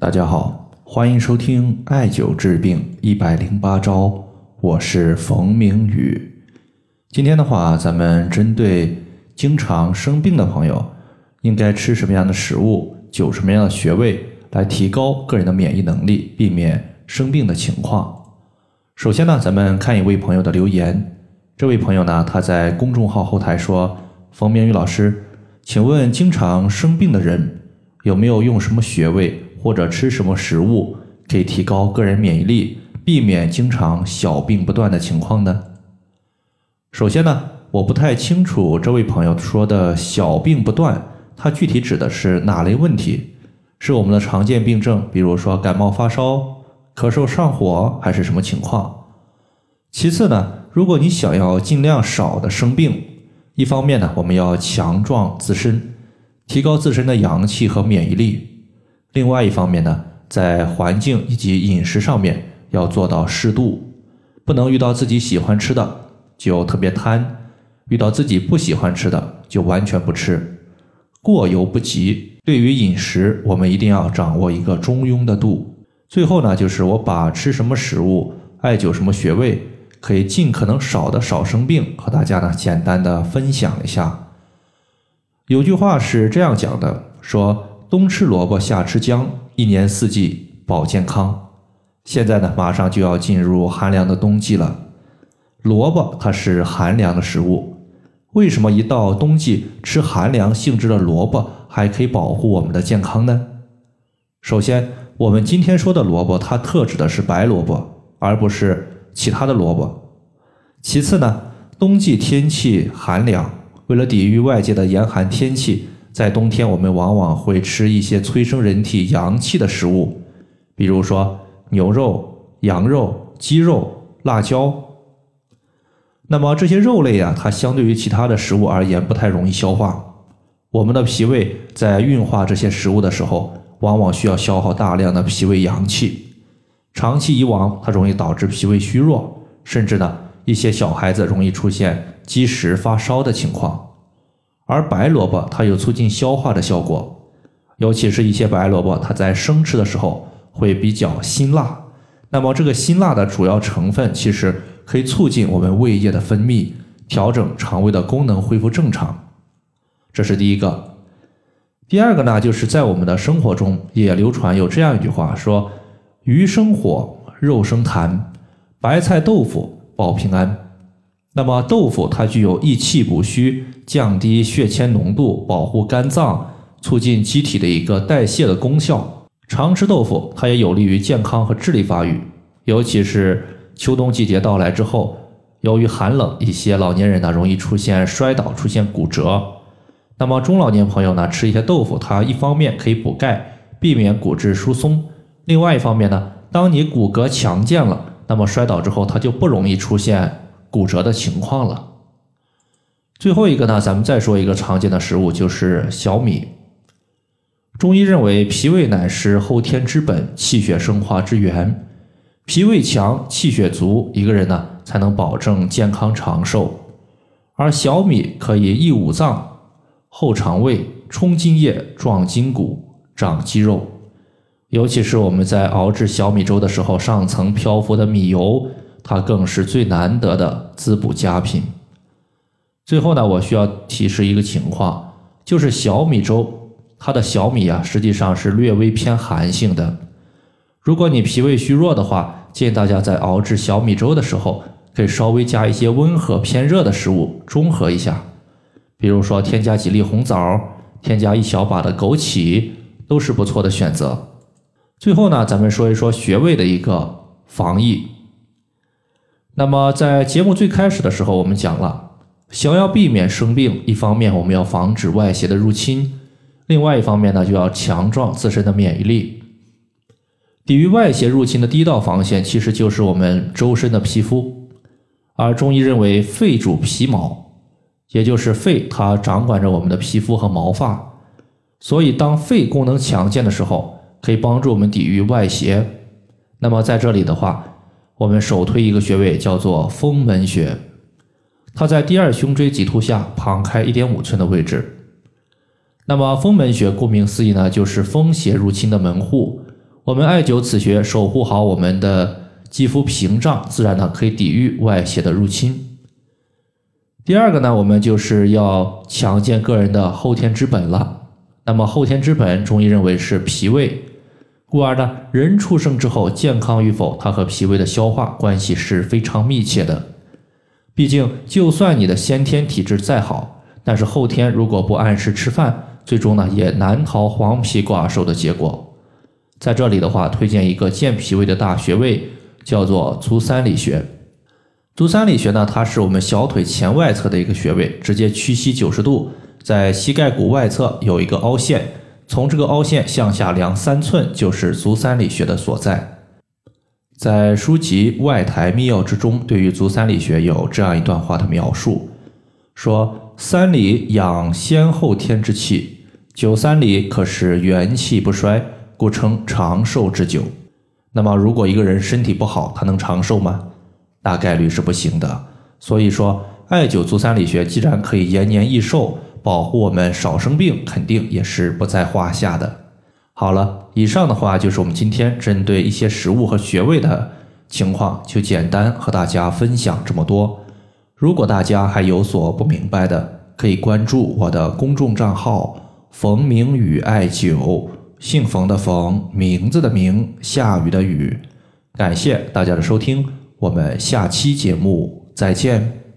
大家好，欢迎收听艾灸治病一百零八招，我是冯明宇。今天的话，咱们针对经常生病的朋友，应该吃什么样的食物，灸什么样的穴位，来提高个人的免疫能力，避免生病的情况。首先呢，咱们看一位朋友的留言。这位朋友呢，他在公众号后台说：“冯明宇老师，请问经常生病的人有没有用什么穴位或者吃什么食物可以提高个人免疫力，避免经常小病不断的情况呢？”首先呢，我不太清楚这位朋友说的小病不断，他具体指的是哪类问题？是我们的常见病症，比如说感冒发烧、咳嗽上火，还是什么情况？其次呢？如果你想要尽量少的生病，一方面呢，我们要强壮自身，提高自身的阳气和免疫力；另外一方面呢，在环境以及饮食上面要做到适度，不能遇到自己喜欢吃的就特别贪，遇到自己不喜欢吃的就完全不吃，过犹不及。对于饮食，我们一定要掌握一个中庸的度。最后呢，就是我把吃什么食物、艾灸什么穴位。可以尽可能少的少生病，和大家呢简单的分享一下。有句话是这样讲的：说冬吃萝卜夏吃姜，一年四季保健康。现在呢，马上就要进入寒凉的冬季了。萝卜它是寒凉的食物，为什么一到冬季吃寒凉性质的萝卜还可以保护我们的健康呢？首先，我们今天说的萝卜，它特指的是白萝卜，而不是。其他的萝卜。其次呢，冬季天气寒凉，为了抵御外界的严寒天气，在冬天我们往往会吃一些催生人体阳气的食物，比如说牛肉、羊肉、鸡肉、辣椒。那么这些肉类啊，它相对于其他的食物而言不太容易消化，我们的脾胃在运化这些食物的时候，往往需要消耗大量的脾胃阳气。长期以往，它容易导致脾胃虚弱，甚至呢，一些小孩子容易出现积食发烧的情况。而白萝卜它有促进消化的效果，尤其是一些白萝卜，它在生吃的时候会比较辛辣。那么这个辛辣的主要成分，其实可以促进我们胃液的分泌，调整肠胃的功能，恢复正常。这是第一个。第二个呢，就是在我们的生活中也流传有这样一句话说。鱼生火，肉生痰，白菜豆腐保平安。那么豆腐它具有益气补虚、降低血铅浓度、保护肝脏、促进机体的一个代谢的功效。常吃豆腐，它也有利于健康和智力发育。尤其是秋冬季节到来之后，由于寒冷，一些老年人呢容易出现摔倒、出现骨折。那么中老年朋友呢吃一些豆腐，它一方面可以补钙，避免骨质疏松。另外一方面呢，当你骨骼强健了，那么摔倒之后，它就不容易出现骨折的情况了。最后一个呢，咱们再说一个常见的食物，就是小米。中医认为，脾胃乃是后天之本，气血生化之源。脾胃强、气血足，一个人呢才能保证健康长寿。而小米可以益五脏、厚肠胃、充津液、壮筋骨、长肌肉。尤其是我们在熬制小米粥的时候，上层漂浮的米油，它更是最难得的滋补佳品。最后呢，我需要提示一个情况，就是小米粥，它的小米啊，实际上是略微偏寒性的。如果你脾胃虚弱的话，建议大家在熬制小米粥的时候，可以稍微加一些温和偏热的食物，中和一下。比如说，添加几粒红枣，添加一小把的枸杞，都是不错的选择。最后呢，咱们说一说穴位的一个防疫。那么在节目最开始的时候，我们讲了，想要避免生病，一方面我们要防止外邪的入侵，另外一方面呢，就要强壮自身的免疫力。抵御外邪入侵的第一道防线，其实就是我们周身的皮肤。而中医认为，肺主皮毛，也就是肺它掌管着我们的皮肤和毛发，所以当肺功能强健的时候。可以帮助我们抵御外邪。那么在这里的话，我们首推一个穴位，叫做风门穴。它在第二胸椎棘突下旁开一点五寸的位置。那么风门穴顾名思义呢，就是风邪入侵的门户。我们艾灸此穴，守护好我们的肌肤屏障，自然呢可以抵御外邪的入侵。第二个呢，我们就是要强健个人的后天之本了。那么后天之本，中医认为是脾胃，故而呢，人出生之后健康与否，它和脾胃的消化关系是非常密切的。毕竟，就算你的先天体质再好，但是后天如果不按时吃饭，最终呢也难逃黄皮寡瘦的结果。在这里的话，推荐一个健脾胃的大穴位，叫做足三里穴。足三里穴呢，它是我们小腿前外侧的一个穴位，直接屈膝九十度，在膝盖骨外侧有一个凹陷，从这个凹陷向下量三寸，就是足三里穴的所在。在书籍《外台秘要》之中，对于足三里穴有这样一段话的描述，说：“三里养先后天之气，九三里可使元气不衰。”故称长寿之久。那么，如果一个人身体不好，他能长寿吗？大概率是不行的。所以说，艾灸足三里穴既然可以延年益寿，保护我们少生病，肯定也是不在话下的。好了，以上的话就是我们今天针对一些食物和穴位的情况，就简单和大家分享这么多。如果大家还有所不明白的，可以关注我的公众账号“冯明宇艾灸”。姓冯的冯，名字的名，下雨的雨。感谢大家的收听，我们下期节目再见。